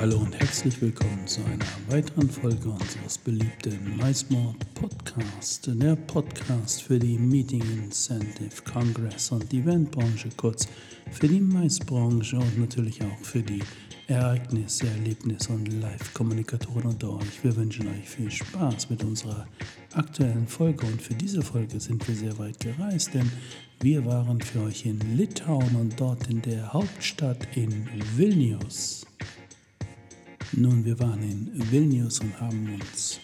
Hallo und herzlich willkommen zu einer weiteren Folge unseres beliebten MySmart Podcast, der Podcast für die Meeting Incentive, Congress und Eventbranche, kurz für die Maisbranche und natürlich auch für die Ereignisse, Erlebnisse und Live-Kommunikatoren unter euch. Wir wünschen euch viel Spaß mit unserer aktuellen Folge und für diese Folge sind wir sehr weit gereist, denn wir waren für euch in Litauen und dort in der Hauptstadt in Vilnius. Nun, wir waren in Vilnius und haben uns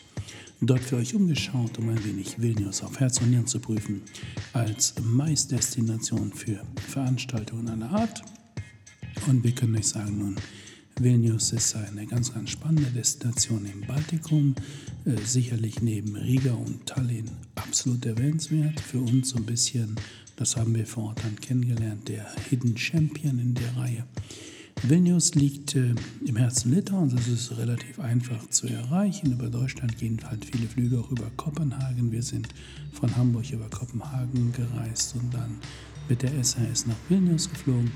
dort für euch umgeschaut, um ein wenig Vilnius auf Herz und Nieren zu prüfen, als Maisdestination für Veranstaltungen aller Art. Und wir können euch sagen, nun, Vilnius ist eine ganz, ganz spannende Destination im Baltikum, äh, sicherlich neben Riga und Tallinn absolut erwähnenswert. Für uns so ein bisschen, das haben wir vor Ort dann kennengelernt, der Hidden Champion in der Reihe. Vilnius liegt äh, im Herzen Litauens, es ist relativ einfach zu erreichen. Über Deutschland gehen halt viele Flüge auch über Kopenhagen. Wir sind von Hamburg über Kopenhagen gereist und dann mit der SAS nach Vilnius geflogen.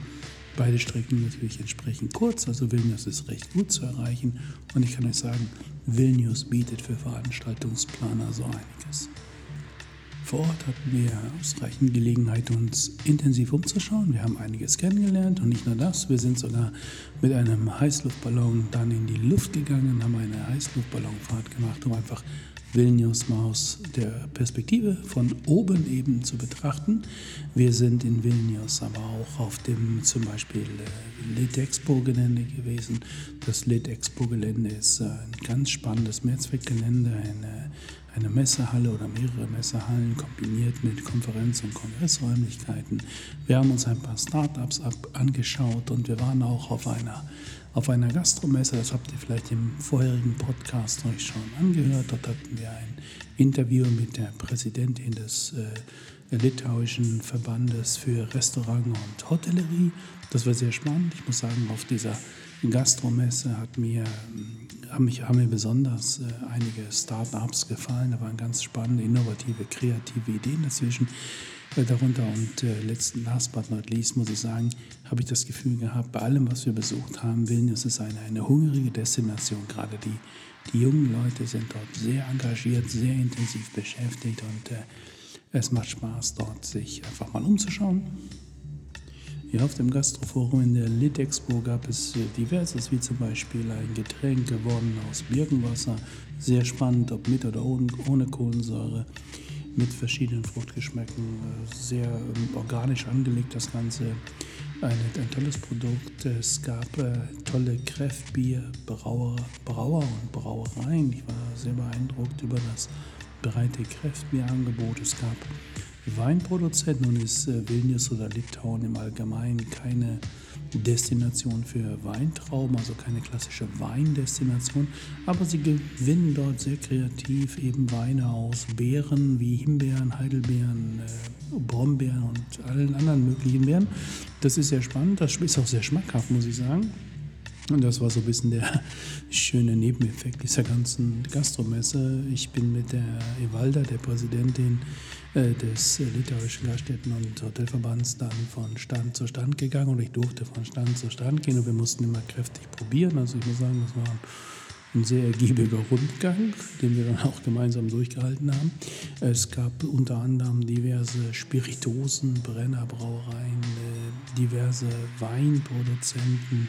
Beide Strecken natürlich entsprechend kurz, also Vilnius ist recht gut zu erreichen. Und ich kann euch sagen, Vilnius bietet für Veranstaltungsplaner so einiges. Vor Ort hatten wir ausreichend Gelegenheit, uns intensiv umzuschauen. Wir haben einiges kennengelernt und nicht nur das, wir sind sogar mit einem Heißluftballon dann in die Luft gegangen, haben eine Heißluftballonfahrt gemacht, um einfach Vilnius mal aus der Perspektive von oben eben zu betrachten. Wir sind in Vilnius aber auch auf dem zum Beispiel äh, Lit-Expo-Gelände gewesen. Das Lit-Expo-Gelände ist äh, ein ganz spannendes Mehrzweckgelände, eine eine Messehalle oder mehrere Messehallen kombiniert mit Konferenz- und Kongressräumlichkeiten. Wir haben uns ein paar Startups angeschaut und wir waren auch auf einer, auf einer Gastromesse, das habt ihr vielleicht im vorherigen Podcast euch schon angehört. Dort hatten wir ein Interview mit der Präsidentin des äh, litauischen Verbandes für Restaurant und Hotellerie. Das war sehr spannend. Ich muss sagen, auf dieser Gastromesse hat mir haben, mich, haben mir besonders äh, einige Start-ups gefallen. Da waren ganz spannende, innovative, kreative Ideen dazwischen äh, darunter. Und äh, letzten, last but not least, muss ich sagen, habe ich das Gefühl gehabt, bei allem, was wir besucht haben, Vilnius ist eine, eine hungrige Destination. Gerade die, die jungen Leute sind dort sehr engagiert, sehr intensiv beschäftigt und äh, es macht Spaß, dort sich einfach mal umzuschauen ja, auf dem Gastroforum in der Litexpo gab es äh, diverses, wie zum Beispiel ein Getränk gewonnen aus Birkenwasser. Sehr spannend, ob mit oder ohne Kohlensäure, mit verschiedenen Fruchtgeschmäcken. Äh, sehr ähm, organisch angelegt das Ganze. Ein, ein tolles Produkt. Es gab äh, tolle Kräftbier, Brauer, Brauer und Brauereien. Ich war sehr beeindruckt über das breite Kräftbierangebot. Es gab Weinproduzent. Nun ist äh, Vilnius oder Litauen im Allgemeinen keine Destination für Weintrauben, also keine klassische Weindestination, aber sie gewinnen dort sehr kreativ eben Weine aus Beeren wie Himbeeren, Heidelbeeren, äh, Brombeeren und allen anderen möglichen Beeren. Das ist sehr spannend, das ist auch sehr schmackhaft, muss ich sagen. Und das war so ein bisschen der schöne Nebeneffekt dieser ganzen Gastromesse. Ich bin mit der Evalda, der Präsidentin äh, des litauischen Gaststätten- und Hotelverbands, dann von Stand zu Stand gegangen und ich durfte von Stand zu Stand gehen und wir mussten immer kräftig probieren. Also ich muss sagen, das war ein sehr ergiebiger Rundgang, den wir dann auch gemeinsam durchgehalten haben. Es gab unter anderem diverse Spiritosen, Brennerbrauereien, äh, diverse Weinproduzenten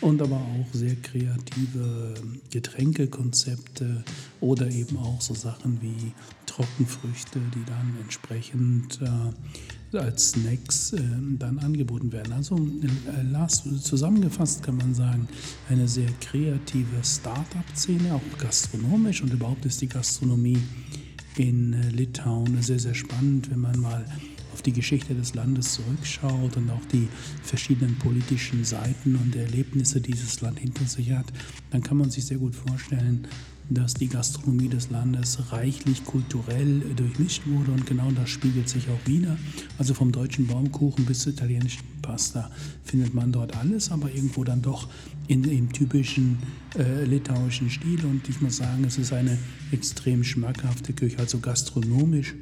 und aber auch sehr kreative Getränkekonzepte oder eben auch so Sachen wie Trockenfrüchte, die dann entsprechend äh, als Snacks äh, dann angeboten werden. Also äh, last, zusammengefasst kann man sagen, eine sehr kreative Start-up-Szene, auch gastronomisch und überhaupt ist die Gastronomie in äh, Litauen sehr, sehr spannend, wenn man mal auf die Geschichte des Landes zurückschaut und auch die verschiedenen politischen Seiten und Erlebnisse dieses Land hinter sich hat, dann kann man sich sehr gut vorstellen, dass die Gastronomie des Landes reichlich kulturell durchmischt wurde und genau das spiegelt sich auch wieder. Also vom deutschen Baumkuchen bis zur italienischen Pasta findet man dort alles, aber irgendwo dann doch in dem typischen äh, litauischen Stil und ich muss sagen, es ist eine extrem schmackhafte Küche, also gastronomisch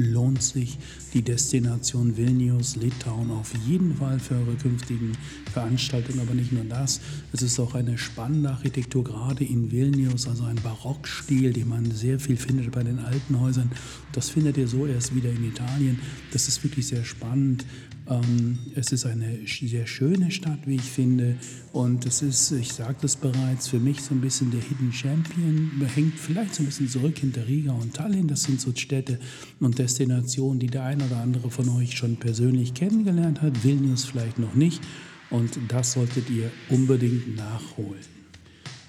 lohnt sich die Destination Vilnius, Litauen auf jeden Fall für eure künftigen Veranstaltungen. Aber nicht nur das, es ist auch eine spannende Architektur, gerade in Vilnius, also ein Barockstil, den man sehr viel findet bei den alten Häusern. Das findet ihr so erst wieder in Italien. Das ist wirklich sehr spannend. Ähm, es ist eine sehr schöne Stadt, wie ich finde. Und es ist, ich sagte es bereits, für mich so ein bisschen der Hidden Champion. Hängt vielleicht so ein bisschen zurück hinter Riga und Tallinn. Das sind so Städte und Destinationen, die der ein oder andere von euch schon persönlich kennengelernt hat. Vilnius vielleicht noch nicht. Und das solltet ihr unbedingt nachholen.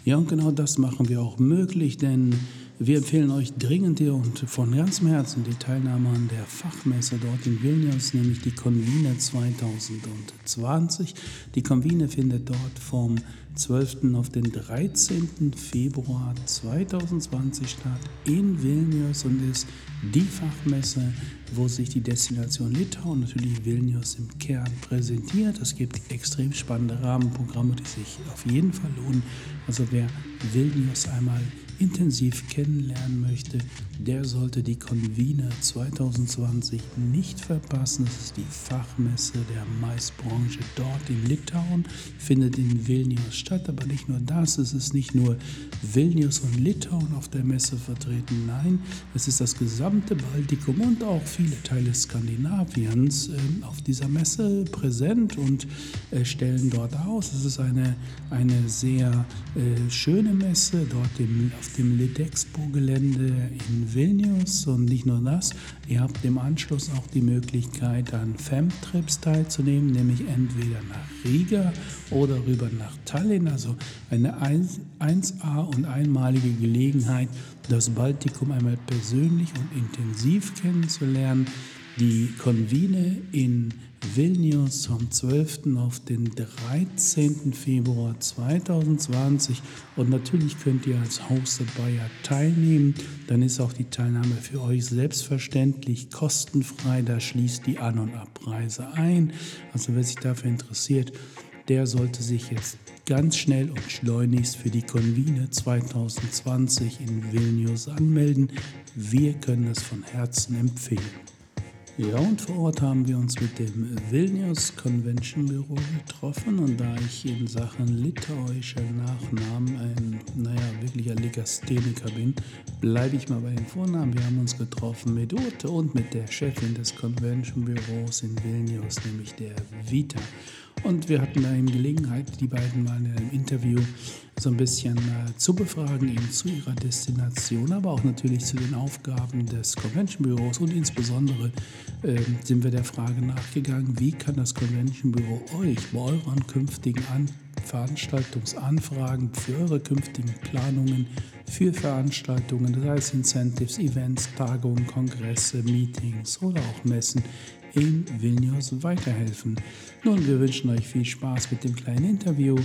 Ja, und genau das machen wir auch möglich, denn wir empfehlen euch dringend hier und von ganzem Herzen die Teilnahme an der Fachmesse dort in Vilnius, nämlich die Convine 2020. Die Convine findet dort vom 12. auf den 13. Februar 2020 statt in Vilnius und ist die Fachmesse, wo sich die Destination Litauen, natürlich Vilnius im Kern präsentiert. Es gibt extrem spannende Rahmenprogramme, die sich auf jeden Fall lohnen. Also wer Vilnius einmal intensiv kennenlernen möchte, der sollte die Convene 2020 nicht verpassen. Das ist die Fachmesse der Maisbranche dort in Litauen, findet in Vilnius statt. Aber nicht nur das, es ist nicht nur Vilnius und Litauen auf der Messe vertreten. Nein, es ist das gesamte Baltikum und auch viele Teile Skandinaviens äh, auf dieser Messe präsent und äh, stellen dort aus. Es ist eine, eine sehr äh, schöne Messe dort im, auf dem Litexpo-Gelände in Vilnius. Und nicht nur das, ihr habt im Anschluss auch die Möglichkeit, an Femtrips teilzunehmen, nämlich entweder nach Riga oder rüber nach Tallinn. Also eine 1A und einmalige Gelegenheit, das Baltikum einmal persönlich und intensiv kennenzulernen. Die Convine in Vilnius vom 12. auf den 13. Februar 2020 und natürlich könnt ihr als Hosted Buyer teilnehmen. Dann ist auch die Teilnahme für euch selbstverständlich kostenfrei. Da schließt die An- und Abreise ein. Also wer sich dafür interessiert, der sollte sich jetzt ganz schnell und schleunigst für die Convine 2020 in Vilnius anmelden. Wir können es von Herzen empfehlen. Ja, und vor Ort haben wir uns mit dem Vilnius Convention Büro getroffen und da ich in Sachen litauischer Nachnamen ein, naja, wirklicher Legastheniker bin, bleibe ich mal bei den Vornamen. Wir haben uns getroffen mit Ute und mit der Chefin des Convention Büros in Vilnius, nämlich der Vita. Und wir hatten da eben Gelegenheit, die beiden mal in einem Interview so ein bisschen äh, zu befragen, eben zu ihrer Destination, aber auch natürlich zu den Aufgaben des Convention Büros und insbesondere äh, sind wir der Frage nachgegangen, wie kann das Convention Büro euch bei euren künftigen An Veranstaltungsanfragen für eure künftigen Planungen für Veranstaltungen, das heißt Incentives, Events, Tagungen, Kongresse, Meetings oder auch Messen in Vilnius weiterhelfen. Nun, wir wünschen euch viel Spaß mit dem kleinen Interview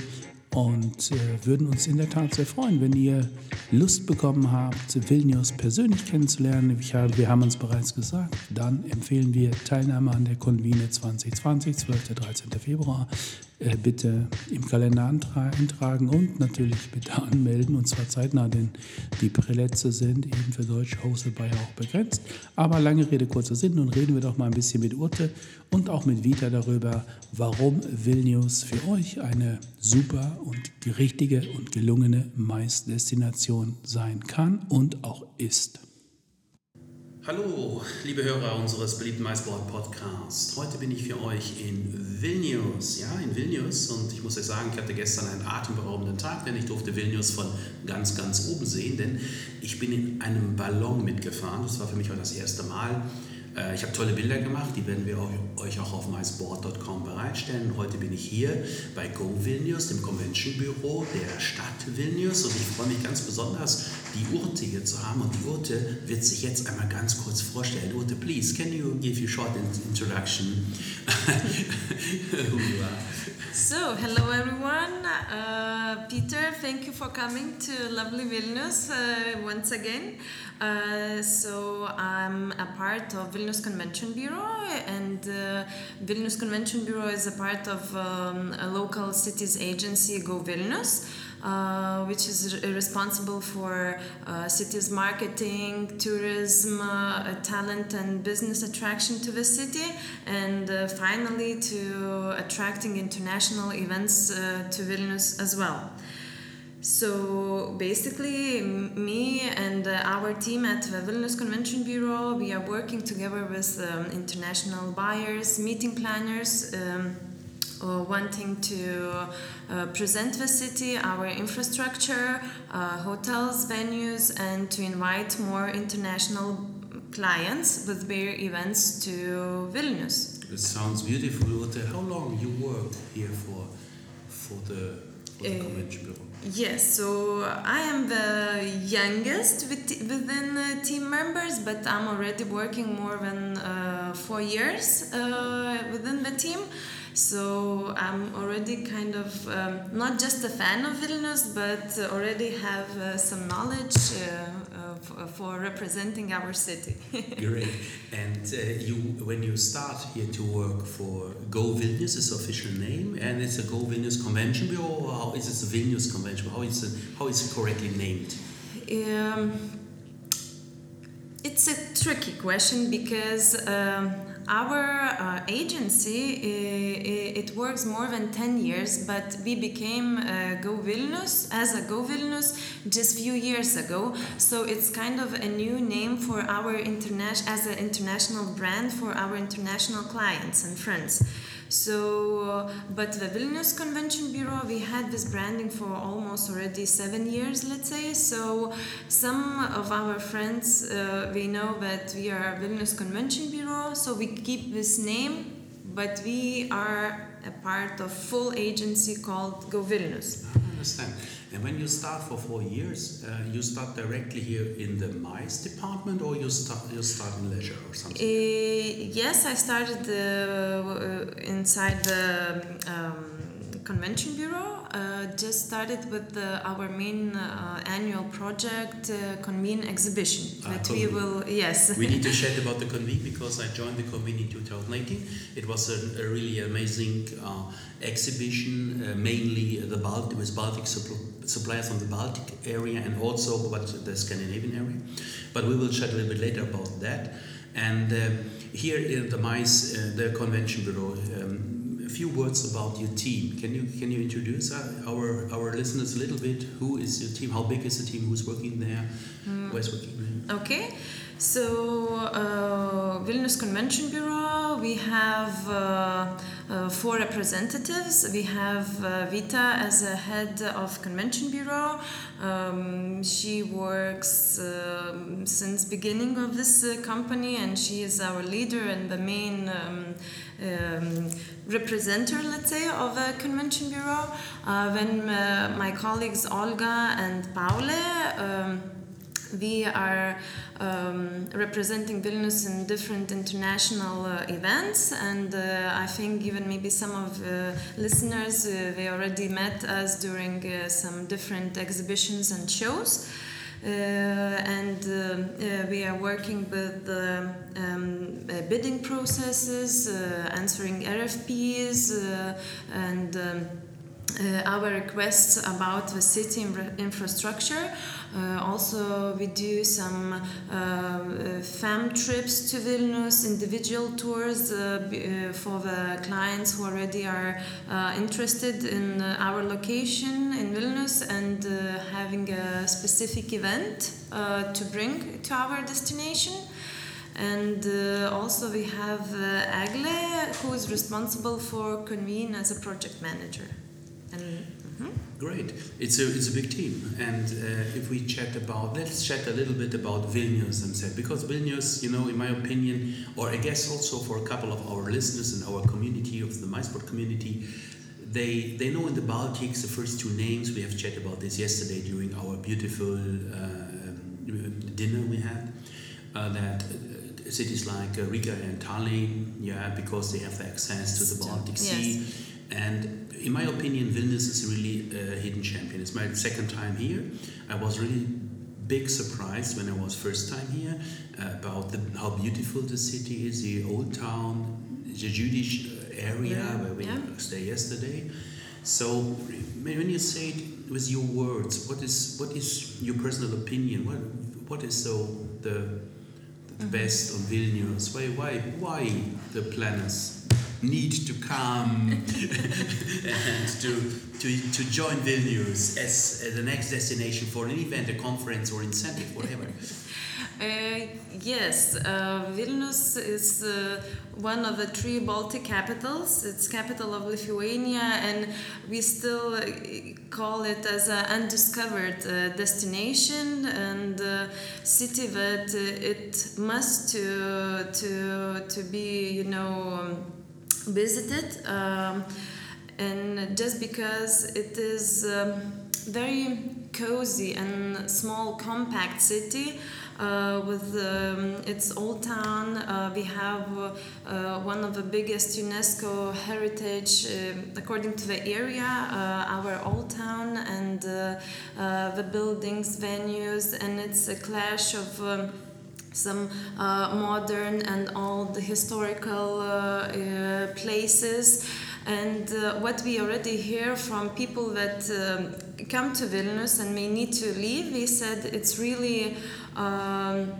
und äh, würden uns in der Tat sehr freuen, wenn ihr Lust bekommen habt, Vilnius persönlich kennenzulernen. Hab, wir haben uns bereits gesagt, dann empfehlen wir Teilnahme an der Convene 2020, 12. 13. Februar. Äh, bitte im Kalender eintragen und natürlich bitte anmelden und zwar zeitnah, denn die Prälätze sind eben für deutsche Hostelbayer auch begrenzt. Aber lange Rede, kurzer Sinn, nun reden wir doch mal ein bisschen mit Urte und auch mit Vita darüber, warum Vilnius für euch eine super und richtige und gelungene Mais-Destination sein kann und auch ist. Hallo, liebe Hörer unseres beliebten Maisboard Podcasts. Heute bin ich für euch in Vilnius. Ja, in Vilnius. Und ich muss euch sagen, ich hatte gestern einen atemberaubenden Tag, denn ich durfte Vilnius von ganz, ganz oben sehen. Denn ich bin in einem Ballon mitgefahren. Das war für mich auch das erste Mal. Äh, ich habe tolle Bilder gemacht, die werden wir euch auch auf mysport.com bereitstellen. Heute bin ich hier bei Go Vilnius, dem Convention Büro der Stadt Vilnius und ich freue mich ganz besonders, die Urte hier zu haben und die Urte wird sich jetzt einmal ganz kurz vorstellen. Urte, please, can you give you a short introduction? So, hello everyone. Peter, thank you for coming to lovely Vilnius uh, once again. Uh, so, I'm a part of Vilnius Convention Bureau, and uh, Vilnius Convention Bureau is a part of um, a local cities agency, Go Vilnius. Uh, which is responsible for uh, cities marketing, tourism, uh, talent and business attraction to the city, and uh, finally to attracting international events uh, to Vilnius as well. So basically, me and our team at the Vilnius Convention Bureau, we are working together with um, international buyers, meeting planners. Um, uh, wanting to uh, present the city, our infrastructure, uh, hotels, venues, and to invite more international clients with their events to Vilnius. It sounds beautiful. How long you work here for for the, for the convention bureau? Yes, so I am the youngest within the team members, but I'm already working more than uh, four years uh, within the team. So I'm already kind of um, not just a fan of Vilnius, but already have uh, some knowledge uh, of, uh, for representing our city. Great. And uh, you, when you start here to work for Go Vilnius, is official name, and it's a Go Vilnius Convention Bureau, or how is it a Vilnius Convention? How is it, how is it correctly named? Um, it's a tricky question because. Um, our uh, agency it, it, works more than 10 years but we became uh, go vilnius as a go vilnius just few years ago. So it's kind of a new name for our international as an international brand for our international clients and friends so, but the Vilnius Convention Bureau, we had this branding for almost already seven years, let's say. So, some of our friends, uh, we know that we are Vilnius Convention Bureau, so we keep this name, but we are a part of full agency called Go Vilnius. I understand. And when you start for four years, uh, you start directly here in the MICE department, or you start you start in leisure or something? Uh, yes, I started uh, inside the um, convention bureau. Uh, just started with the, our main uh, annual project, uh, Convene exhibition. Ah, that we will, yes. we need to chat about the Convene because I joined the Convene in 2018. It was a, a really amazing uh, exhibition, uh, mainly the Baltic, with Baltic suppl- suppliers from the Baltic area and also but the Scandinavian area. But we will chat a little bit later about that. And uh, here in the MICE, the Convention Bureau, um, few words about your team. Can you can you introduce uh, our our listeners a little bit? Who is your team? How big is the team? Who's working there? Mm. Where's working there? Okay. So, uh, Vilnius Convention Bureau, we have uh, uh, four representatives. We have uh, Vita as a head of Convention Bureau. Um, she works um, since beginning of this uh, company, and she is our leader and the main um, um, let's say, of a convention bureau. Uh, when uh, my colleagues Olga and Paule, um, we are um, representing Vilnius in different international uh, events, and uh, I think even maybe some of the listeners uh, they already met us during uh, some different exhibitions and shows. Uh, and uh, we are working with um, bidding processes, answering RFPs, and um, uh, our requests about the city infrastructure. Uh, also, we do some uh, fam trips to Vilnius, individual tours for the clients who already are interested in our location in Vilnius and having a specific event to bring to our destination. And uh, also we have uh, Agle, who is responsible for Convene as a project manager. And mhm. Great. It's a it's a big team, and uh, if we chat about let's chat a little bit about Vilnius themselves because Vilnius, you know, in my opinion, or I guess also for a couple of our listeners and our community of the MICEboard community, they they know in the Baltics the first two names. We have chatted about this yesterday during our beautiful uh, um, dinner we had. Uh, that uh, cities like uh, Riga and Tallinn, yeah, because they have access to the Baltic Sea. Yes. And in my opinion, Vilnius is really a hidden champion. It's my second time here. I was really big surprised when I was first time here uh, about the, how beautiful the city is, the old town, the Jewish area Yeah, where we yeah. stayed yesterday. So when you say it with your words, what is what is your personal opinion? What what is so the the Mm-hmm. best on Vilnius? Why why why the planners need to come and to to to join Vilnius as, the next destination for an event, a conference, or incentive, whatever. Uh, yes, uh, Vilnius is uh, one of the three Baltic capitals. It's capital of Lithuania, and we still uh, call it as an undiscovered uh, destination and uh, city that it must to to to be, you know, um, visited. Um, and just because it is um, very cozy and small compact city uh, with um, its old town uh, we have uh, one of the biggest unesco heritage um according to the area uh, our old town and uh, uh, the buildings venues and it's a clash of um, some uh, modern and old historical uh, uh, places. And uh, what we already hear from people that um, come to Vilnius and may need to leave, we said it's really um,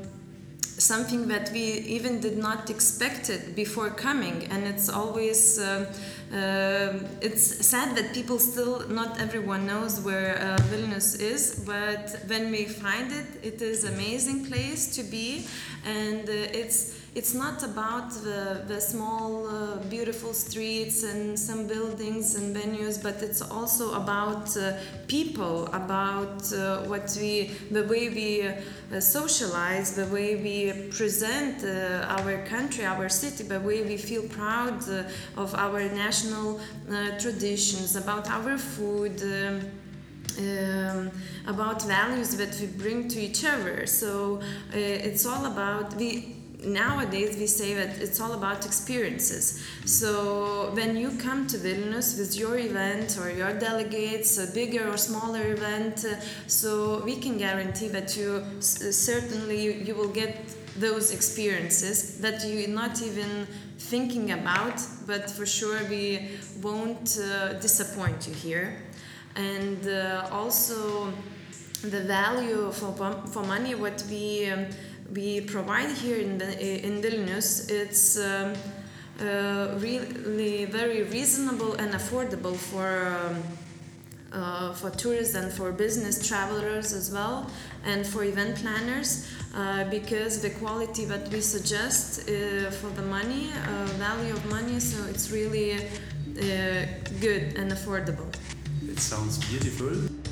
something that we even did not expect it before coming and it's always um, um it's sad that people still not everyone knows where uh, Vilnius is but when we find it it is amazing place to be. And uh, it's it's not about the, the small uh, beautiful streets and some buildings and venues but it's also about uh, people about uh, what we the way we uh, socialize the way we present uh, our country our city the way we feel proud uh, of our national traditions about our food um, um, about values that we bring to each other. So it's all about we. Nowadays, we say that it's all about experiences. So, when you come to Vilnius with your event or your delegates, a bigger or smaller event, uh, so we can guarantee that you certainly you, you will get those experiences that you're not even thinking about, but for sure we won't uh, disappoint you here and uh, also the value for, for money what we um, we provide here in the in Vilnius it's um, uh, really very reasonable and affordable for um, uh, for tourists and for business travelers as well and for event planners uh, because the quality that we suggest uh, for the money uh, value of money so it's really uh, good and affordable It sounds beautiful.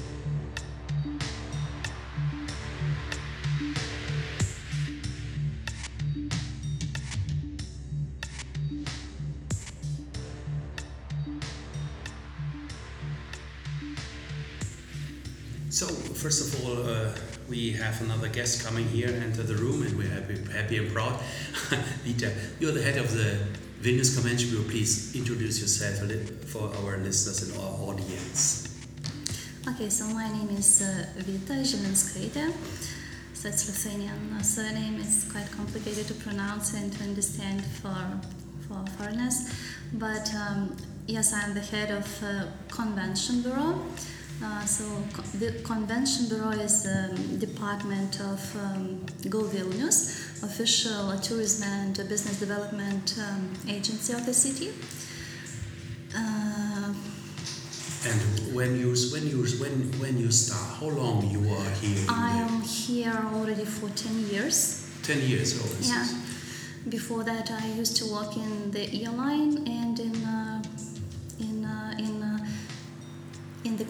Have another guest coming here, enter the room, and we're happy, happy and proud. Vita, you're the head of the Vilnius Convention Bureau. Please introduce yourself a little for our listeners and our audience. Okay, so my name is uh, Vita Zilinskaite. So it's Lithuanian surname. It's quite complicated to pronounce and to understand for for foreigners. But um, yes, I'm the head of uh, Convention Bureau. Uh, so co- the Convention Bureau is a department of um, Go Vilnius, official tourism and business development um, agency of the city. Uh, And when you when you when when you start, how long you are here? I am here already for 10 years. ten years old. Yeah. Before that, I used to work in the airline and in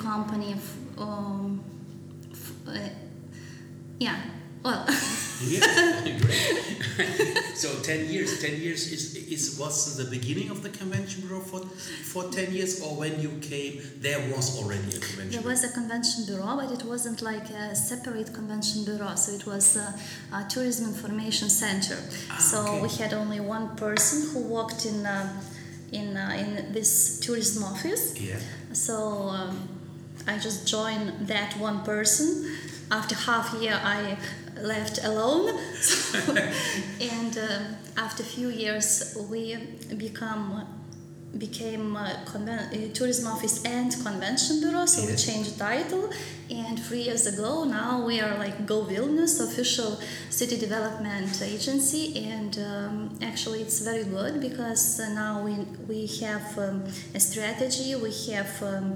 company. F- um, f- uh, yeah, well, Yeah, great. so ten years, ten years is, is was the beginning of the convention bureau for for ten years, or when you came, there was already a convention. there was a convention bureau, but it wasn't like a separate convention bureau. So it was a, a tourism information center. Ah, so okay. we had only one person who worked in uh, in uh, in this tourism office. Yeah. So um, I just joined that one person. After half year, I left alone, and um after a few years, we become became uh, conven- uh, tourism office and convention bureau. So we Yes. changed title, and three years ago, now we are like Go Vilnius, official city development agency, and um, actually it's very good because uh, now we we have um, a strategy. We have um,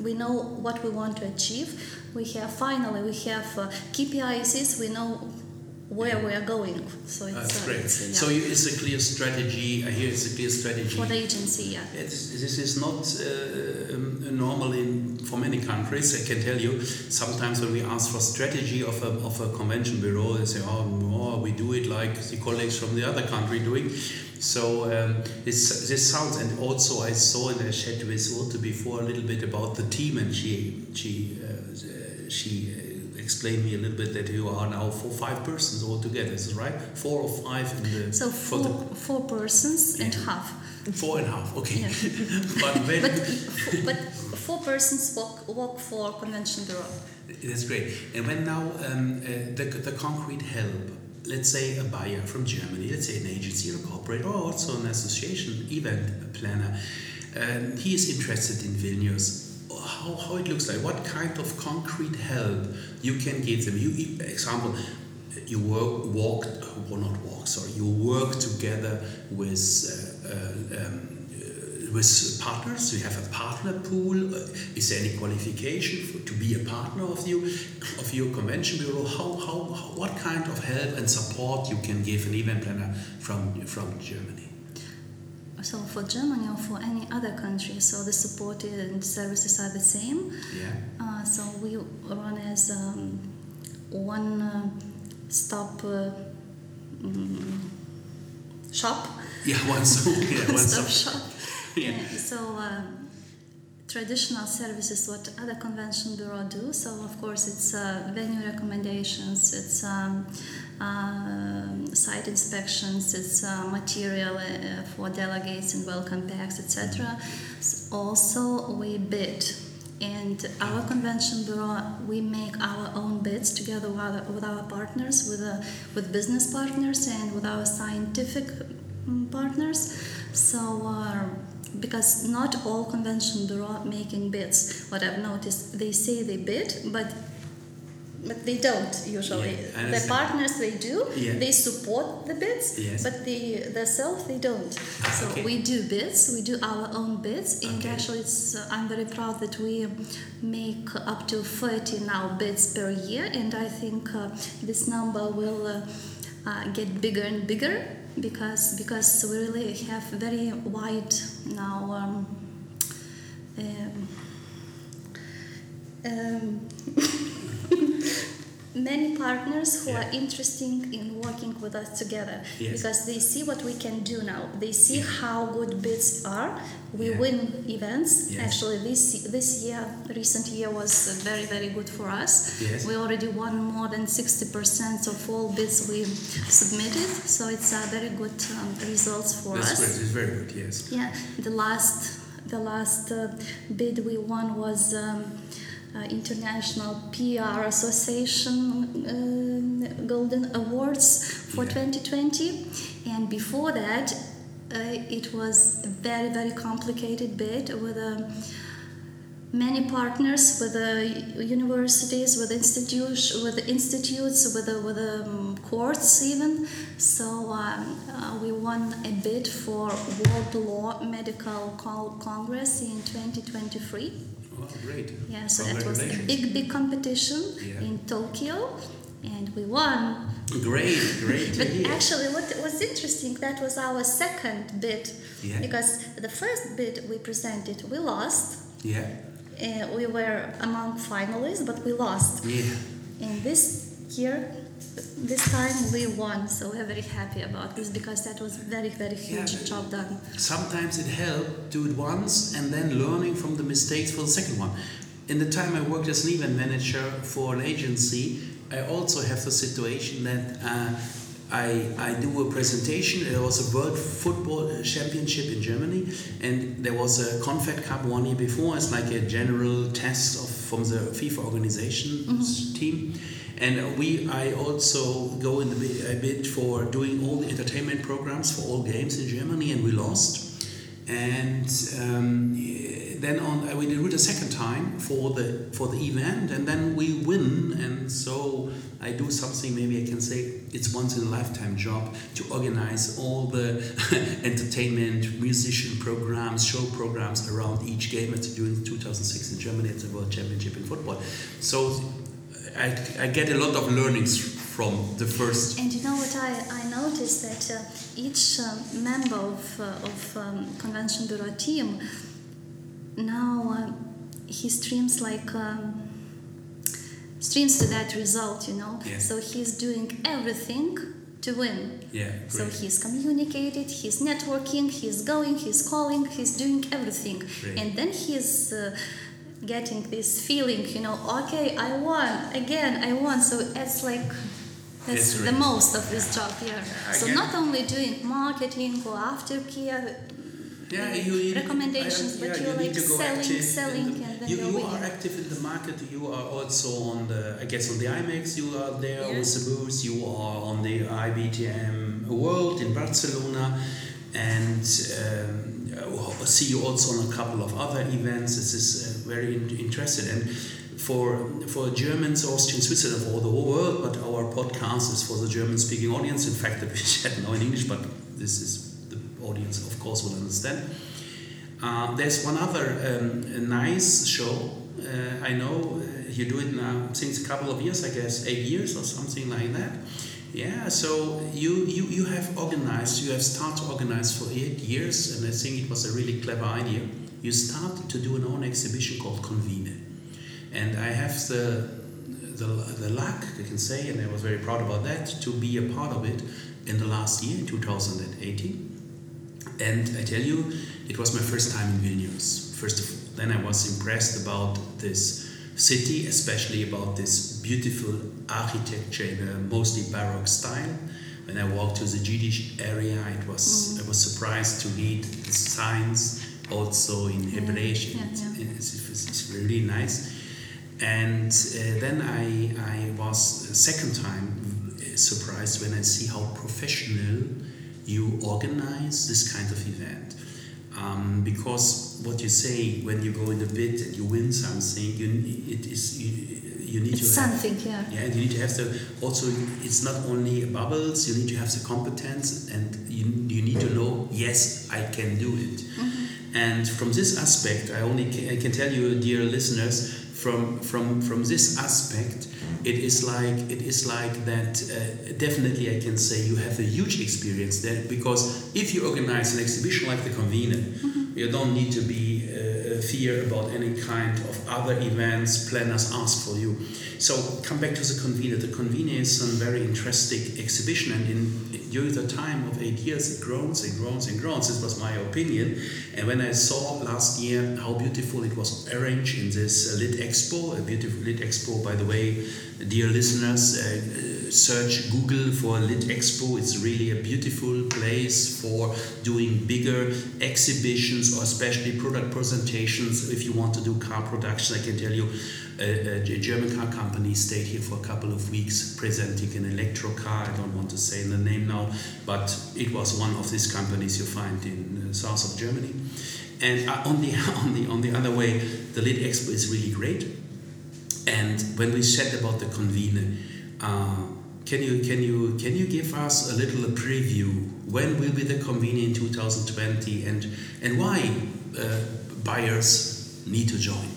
we know what we want to achieve. We have finally we have uh, KPIs. We know where we are going. So it's That's uh, great. it's, yeah, So you, it's a clear strategy. I hear it's a clear strategy. for the agency, yeah. It's, this is not uh, um, normal in for many countries. I can tell you. Sometimes when we ask for strategy of a, of a convention bureau, they say, "Oh, no, we do it like the colleagues from the other country doing." So um, this this sounds. And also, I saw in a chat with Urte before a little bit about the team, and she she uh, she. Uh, Explained me a little bit that you are now four, five persons all together. Is it right? Four or five in the So four, the- four persons and half. Four and a half, okay. Yeah. but when But, but four persons work, work for convention bureau. that's great. And when now um, uh, the, the concrete help, let's say a buyer from Germany, let's say an agency or a corporate or also an association event planner, um, he is interested in Vilnius. How, how it looks like, what kind of concrete help you can give them. You, example, you work, walk, or not walk, sorry, you work together with uh, uh, um, with partners. You have a partner pool. Uh, Is there any qualification for, to be a partner of you of your convention bureau? How, how, how what kind of help and support you can give an event planner from from Germany? So for Germany or for any other country, so the support and services are the same. Yeah. Uh, so we run as um, one uh, stop uh, mm, shop. Yeah. One so yeah. One stop so, shop. Yeah. Uh, so um, traditional services what other convention bureau do. So of course it's uh, venue recommendations, it's um, um site inspections, it's uh, material uh, for delegates and welcome packs, etc. S- Also we bid. And our convention bureau, we make our own bids together with our, with our partners, with, uh, with business partners, and with our scientific mm, partners. So, uh, because not all convention bureau making bids. What I've noticed, they say they bid, but but they don't usually. Yeah, the partners they do, Yeah. they support the bids, Yes. but the themselves they don't. So okay. we do bids, we do our own bids, and Okay. actually, it's uh, I'm very proud that we make up to 30 now bids per year, and I think uh, this number will uh, uh, get bigger and bigger because because we really have very wide now. Um, um, um, many partners who Yeah. are interested in working with us together Yes. because they see what we can do now. They see how good bids are. We Yeah. win events. Yes. Actually, this this year, recent year was very very good for us. Yes. We already won more than sixty percent of all bids we submitted, so it's a very good um, results for That's us. great. It's very good. Yes. Yeah, the last the last uh, bid we won was um, International PR Association uh, Golden Awards for Yeah. 2020, and before that, uh, it was a very very complicated bid with a many partners with the universities, with institutes, with the institutes, with the, with the um, courts even. So um, uh, we won a bid for World Law Medical Congress in 2023. Oh, great. Yeah, so that was a big, big competition Yeah. in Tokyo, and we won. Great. Great But hear. actually, what was interesting that was our second bid, Yeah. because the first bid we presented we lost. Yeah. uh, we were among finalists, but we lost. Yeah. And this year, this time we won, so we're very happy about this because that was very, very huge Yeah. job done. Sometimes it helped do it once and then learning from the mistakes for the second one. In the time I worked as an event manager for an agency, I also have the situation that uh, I, I do a presentation. There was a World Football Championship in Germany, and there was a Confed Cup one year before. It's like a general test of from the FIFA organization team. And we, I also go in the a bit for doing all the entertainment programs for all games in Germany, and we lost. And um, then on, uh, we do it a second time for the for the event, and then we win. And so I do something. Maybe I can say it's once in a lifetime job to organize all the entertainment, musician programs, show programs around each game. It's during 2006 in Germany at the World Championship in football. So I, I get a lot of learnings from the first. And you know what I, I noticed that uh, each um, member of, uh, of um, Convention Bureau team now um, he streams like um, streams to that result, you know. Yeah. So he's doing everything to win. Yeah, So he's communicated, he's networking, he's going, he's calling, he's doing everything. Great. And then he's uh, getting this feeling, you know, okay, I won, again, I won. So it's like, that's It's the most of this job here. I So not only doing marketing or aftercare, Yeah, you, recommendations, I- but yeah, you're you like selling, selling, the- and then you, you are active in the market. You are also on the, I guess, on the IMEX. You are there Yeah. with the booth. You are on the IBTM World in Barcelona, and um, I see you also on a couple of other events. This is uh, very in- interesting and. For, for Germans, Austrians, Switzerland, for the whole world, but our podcast is for the German-speaking audience. In fact, we chat now in English, but this is the audience, of course, will understand. Uh, there's one other um, nice show. Uh, I know uh, you do it now since a couple of years, I guess, eight years or something like that. Yeah, so you, you, you have organized, you have started to organize for eight years, and I think it was a really clever idea. You started to do an own exhibition called Convene. And I have the, the, the luck, I can say, and I was very proud about that, to be a part of it in the last year, 2018. And I tell you, it was my first time in Vilnius. First of all, then I was impressed about this city, especially about this beautiful architecture in a mostly Baroque style. When I walked to the Jiddisch area, it was mm. I was surprised to read the signs also in yeah, It's, yeah. it's, it's, it's really nice. And uh, then I, I was a second time surprised when I see how professional you organize this kind of event. Um, because what you say when you go in the bid and you win something, you, it is you, you need It's to have, something, yeah. yeah, you need to have the also. It's not only bubbles. You need to have the competence, and you, you need to know. Yes, I can do it. And from this aspect, I only can, I can tell you, dear listeners, from from from this aspect, it is like it is like that. Uh, definitely, I can say you have a huge experience there because if you organize an exhibition like the Convene, you don't need to be fear about any kind of other events planners ask for you. So come back to the Convene. The Convene is a very interesting exhibition, and in during the time of eight years, it grows and grows and grows. This was my opinion. And when I saw last year how beautiful it was arranged in this Lit Expo, a beautiful Lit Expo, by the way, dear listeners, uh, search Google for Lit Expo. It's really a beautiful place for doing bigger exhibitions or especially product presentations. If you want to do car production, I can tell you a, a German car company stayed here for a couple of weeks presenting an electro car. I don't want to say the name now, but it was one of these companies you find in the south of Germany. And uh, on the on the on the other way, the Lit Expo is really great. And when we said about the Convene, uh, can you can you can you give us a little preview? When will be the Convene in 2020, and and why uh, buyers need to join?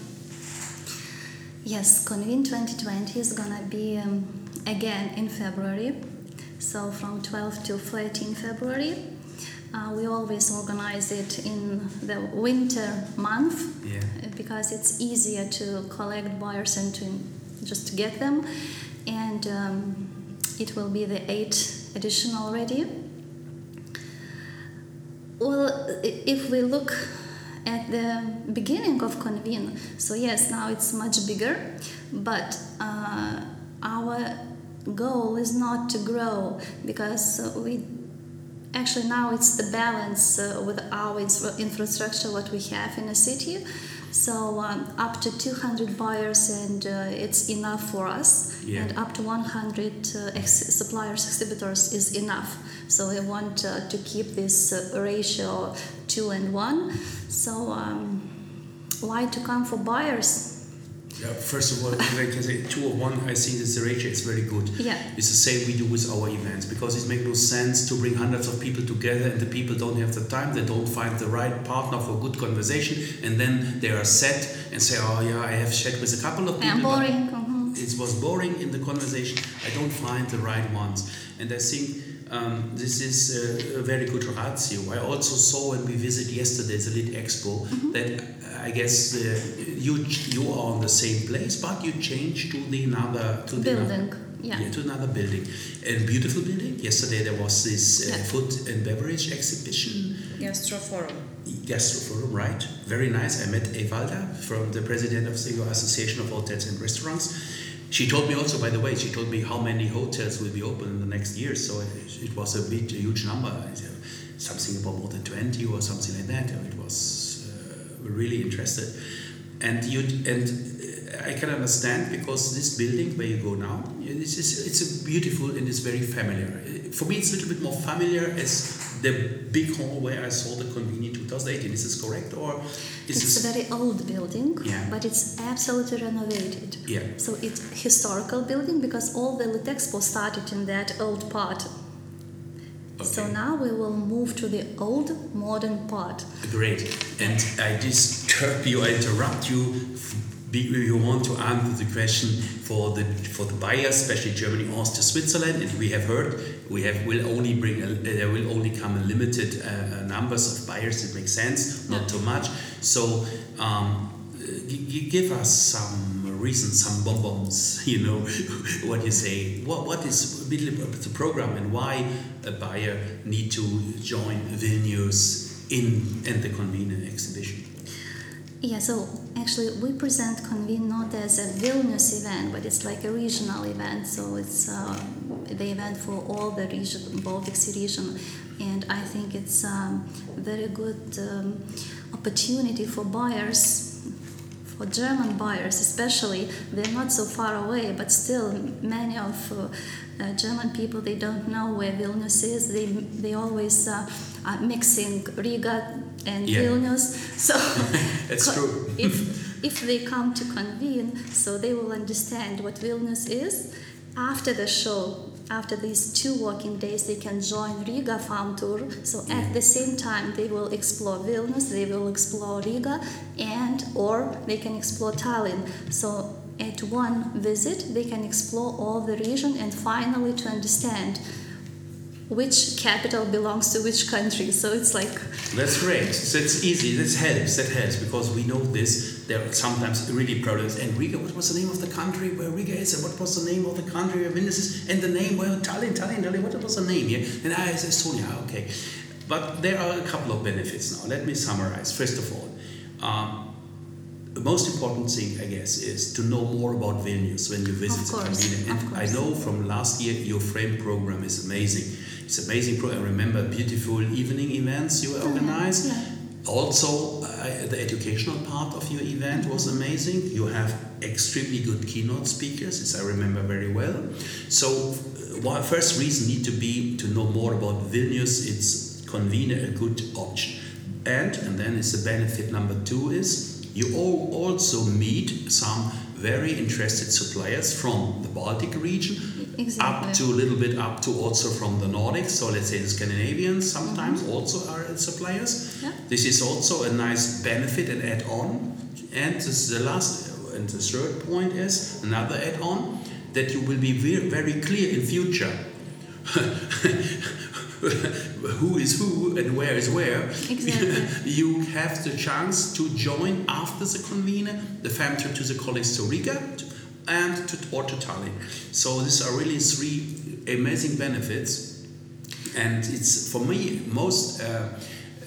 Yes, Convene 2020 is gonna be um, again in February, so from 12 to 13 February. Uh, we always organize it in the winter month Yeah. because it's easier to collect buyers and to just to get them. And um, it will be the eighth edition already. Well, if we look at the beginning of Convene, so yes, now it's much bigger, but uh, our goal is not to grow because uh, we actually now it's the balance uh, with our infrastructure what we have in a city so um, up to 200 buyers and uh, it's enough for us. Yeah. and up to 100 uh, ex- suppliers exhibitors is enough. So we want uh, to keep this uh, ratio 2 and 1 so um, why to come for buyers Yeah, first of all, if I can say two of one, I think this ratio is very good. Yeah. It's the same we do with our events because it makes no sense to bring hundreds of people together and the people don't have the time, they don't find the right partner for good conversation, and then they are set and say, Oh, yeah, I have chat with a couple of people. but boring it was boring in the conversation. I don't find the right ones, and I think um, this is a, a very good ratio. I also saw when we visited yesterday the Litexpo that uh, I guess uh, you you are on the same place, but you change to the another to the building yeah, yeah, to another building. A beautiful building. Yesterday there was this uh, Yeah. food and beverage exhibition. Gastroforum. Gastroforum, right? Very nice. I met Evalda from the president of the Association of Hotels and Restaurants. She told me also, by the way, she told me how many hotels will be open in the next year. So it, it was a big, a huge number. Something about more than 20 or something like that. It was uh, really interested. And you and uh, I can understand because this building where you go now, it's, it's, it's a beautiful and it's very familiar. For me, it's a little bit more familiar as the big hall where I saw the convenience 2018. Is this correct or is it's a very old building Yeah. but it's absolutely renovated yeah. So it's historical building because all the Litexpo started in that old part. Okay. So now we will move to the old modern part. Great. And I disturb you, I interrupt you. You want to answer the question for the for the buyers, especially Germany, Austria, Switzerland, and we have heard we have will only bring a, there will only come a limited uh, uh, numbers of buyers. It makes sense, not too much. So um, g- g- give us some reasons, some bonbons. You know what you say. What what is a bit of the program and why a buyer need to join Vilnius in and the convener exhibition? Yeah, so actually we present Convene not as a Vilnius event, but it's like a regional event. So it's uh, the event for all the region, Baltic Sea region, and I think it's um, very good um, opportunity for buyers. For German buyers, especially, they're not so far away, but still, many of uh, uh, German people they don't know where Vilnius is. They they always uh, are mixing Riga and Yeah. Vilnius. So co- true. if if they come to Convene, so they will understand what Vilnius is. After the show, after these two working days, they can join Riga fam tour. So at the same time, they will explore Vilnius, they will explore Riga, and or they can explore Tallinn. So at one visit, they can explore all the region and finally to understand which capital belongs to which country. So it's like That's great. So it's easy. This helps. That helps because we know this. There are sometimes really problems. And Riga, what was the name of the country where Riga is? And what was the name of the country where Vilnius is? And the name, well, Tallinn, Tallinn, Tallinn. What was the name here? And I said Estonia. Okay. But there are a couple of benefits now. Let me summarize. First of all, um, the most important thing, I guess, is to know more about Vilnius when you visit the convener. And I know from last year your frame program is amazing. It's amazing program. I remember beautiful evening events you organized. yeah. Also, uh, the educational part of your event was amazing. You have extremely good keynote speakers, as I remember very well. So, uh, one first reason need to be to know more about Vilnius. It's convener a good option, and and then is the benefit number two is you also meet some very interested suppliers from the Baltic region Exactly. up to a little bit up to also from the Nordics. So let's say the Scandinavians sometimes mm-hmm. also are suppliers. Yeah. This is also a nice benefit and add on. And this, the last and the third point is another add on that you will be very, very clear in future who is who and where is where, Exactly. you have the chance to join after the convener the fam trip to the college to Riga and to, or to Tallinn. So these are really three amazing benefits, and it's for me most uh,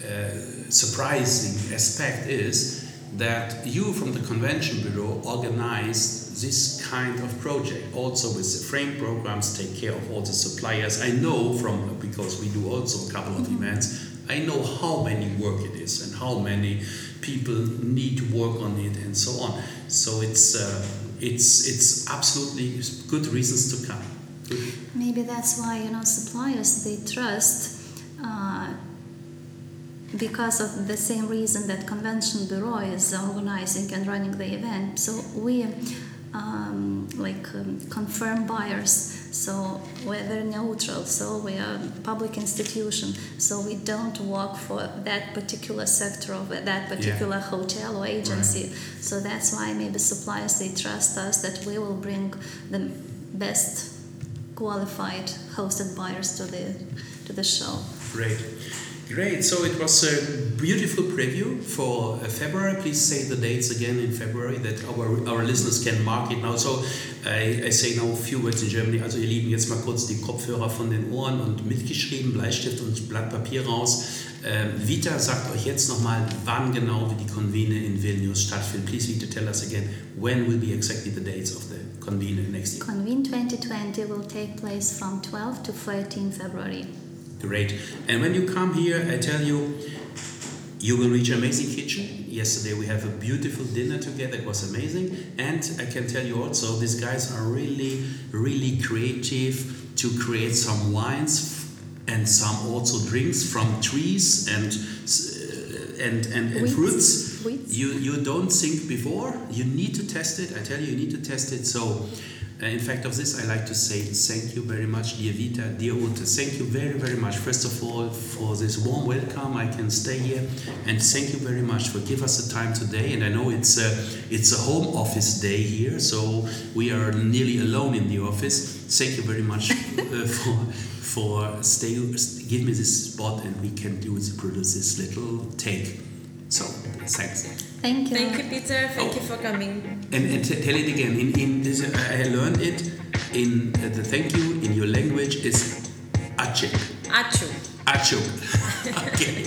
uh, surprising aspect is that you from the convention bureau organized this kind of project. Also with the frame programs take care of all the suppliers. I know from because we do also a couple of events i know how many work it is and how many people need to work on it and so on. So it's uh, it's it's absolutely good reasons to come. Maybe that's why you know suppliers they trust uh, because of the same reason that convention bureau is organizing and running the event. So we um, like um, confirm buyers. So we're very neutral. So we are a public institution. So we don't work for that particular sector of that particular hotel or agency. So that's why maybe suppliers they trust us that we will bring the best qualified hosted buyers to the to the show. Great. Great. So it was a beautiful preview for uh, February. Please say the dates again in February that our, our listeners can mark it now. So I, I say now a few words in Germany. Also ihr Lieben, jetzt mal kurz die Kopfhörer von den Ohren und mitgeschrieben, Bleistift und Blatt Papier raus. Ähm, Vita sagt euch jetzt nochmal, wann genau die Convene in Vilnius stattfindet. Please Vita, tell us again, when will be exactly the dates of the Convene next year? Convene 2020 will take place from 12 to 13 February. Great. And when you come here, I tell you, you will reach amazing kitchen. Yesterday we have a beautiful dinner together. It was amazing. And I can tell you also, these guys are really, really creative to create some wines and some also drinks from trees and uh, and and, and fruits. Wheat. You you don't think before. You need to test it. I tell you, you need to test it. So. Uh, in fact, of this, I like to say thank you very much, dear Vita, dear Urte. Thank you very, very much. First of all, for this warm welcome. I can stay here, and thank you very much for give us the time today. And I know it's a it's a home office day here, so we are nearly alone in the office. Thank you very much uh, for for stay give me this spot, and we can do produce this little take. So thanks. Thank you. Thank you, Peter. Thank Oh. you for coming. And, and t- tell it again. In, in this, I learned it in uh, the thank you in your language is achik. Achu. Achuk. okay.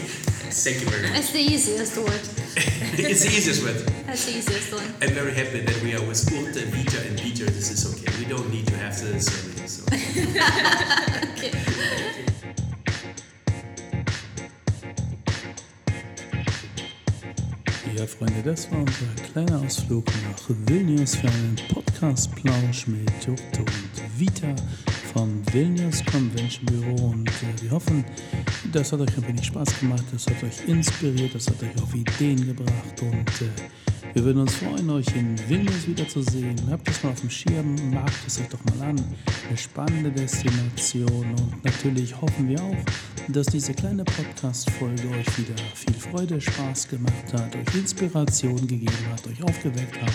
Thank you very much. That's the easiest word. it's the easiest word. That's the easiest one. I'm very happy that we are with Urte, Vita, and Peter. This is okay. We don't need to have the surname. So. Ja, Freunde, das war unser kleiner Ausflug nach Vilnius für einen Podcast-Plausch mit Jokto und Vita vom Vilnius Convention Büro. Und äh, wir hoffen, das hat euch ein wenig Spaß gemacht, das hat euch inspiriert, das hat euch auf Ideen gebracht. Und äh, wir würden uns freuen, euch in Vilnius wiederzusehen. Habt das mal auf dem Schirm, markt es euch doch mal an. Eine spannende Destination. Und natürlich hoffen wir auch, dass diese kleine Podcast-Folge euch wieder viel Freude, Spaß gemacht hat, euch Inspiration gegeben hat, euch aufgeweckt hat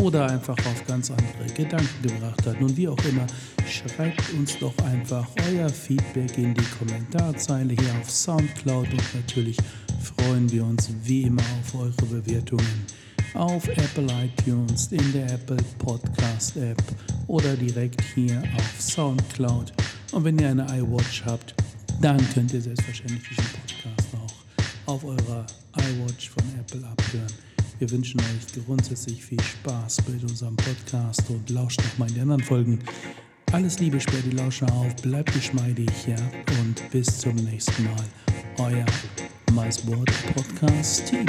oder einfach auf ganz andere Gedanken gebracht hat. Nun, wie auch immer, schreibt uns doch einfach euer Feedback in die Kommentarzeile hier auf Soundcloud und natürlich freuen wir uns wie immer auf eure Bewertungen auf Apple iTunes, in der Apple Podcast App oder direkt hier auf Soundcloud. Und wenn ihr eine iWatch habt, dann könnt ihr selbstverständlich diesen Podcast auch auf eurer iWatch von Apple abhören. Wir wünschen euch grundsätzlich viel Spaß bei unserem Podcast und lauscht noch mal in die anderen Folgen. Alles Liebe, sperrt die Lauscher auf, bleibt geschmeidig, ja, und bis zum nächsten Mal. Euer MySport Podcast Team.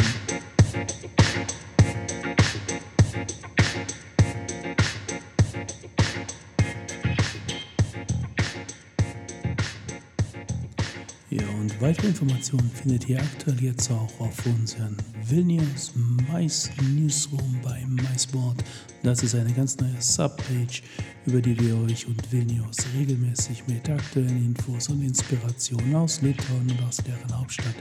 Weitere Informationen findet ihr aktuell jetzt auch auf unseren Vilnius Mais Newsroom bei MySport. Das ist eine ganz neue Subpage, über die wir euch und Vilnius regelmäßig mit aktuellen Infos und Inspirationen aus Litauen und aus deren Hauptstadt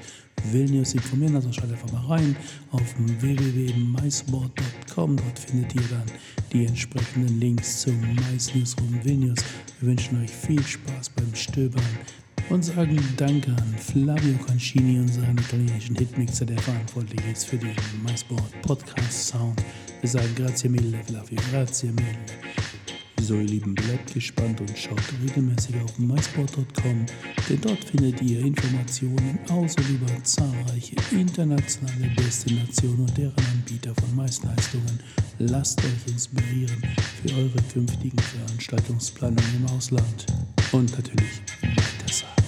Vilnius informieren. Also schaut einfach mal rein auf www.mysport.com. Dort findet ihr dann die entsprechenden Links zum Mais Newsroom Vilnius. Wir wünschen euch viel Spaß beim Stöbern und sagen Danke an Flavio Concini, unseren italienischen Hitmixer, der verantwortlich ist für den MySport Podcast Sound. Wir sagen Grazie mille, Flavio, grazie mille. So, ihr Lieben, bleibt gespannt und schaut regelmäßig auf mysport.com, denn dort findet ihr Informationen und über zahlreiche internationale Destinationen und deren Anbieter von Meistleistungen. Lasst euch inspirieren für eure künftigen Veranstaltungsplanungen im Ausland. Und natürlich weiter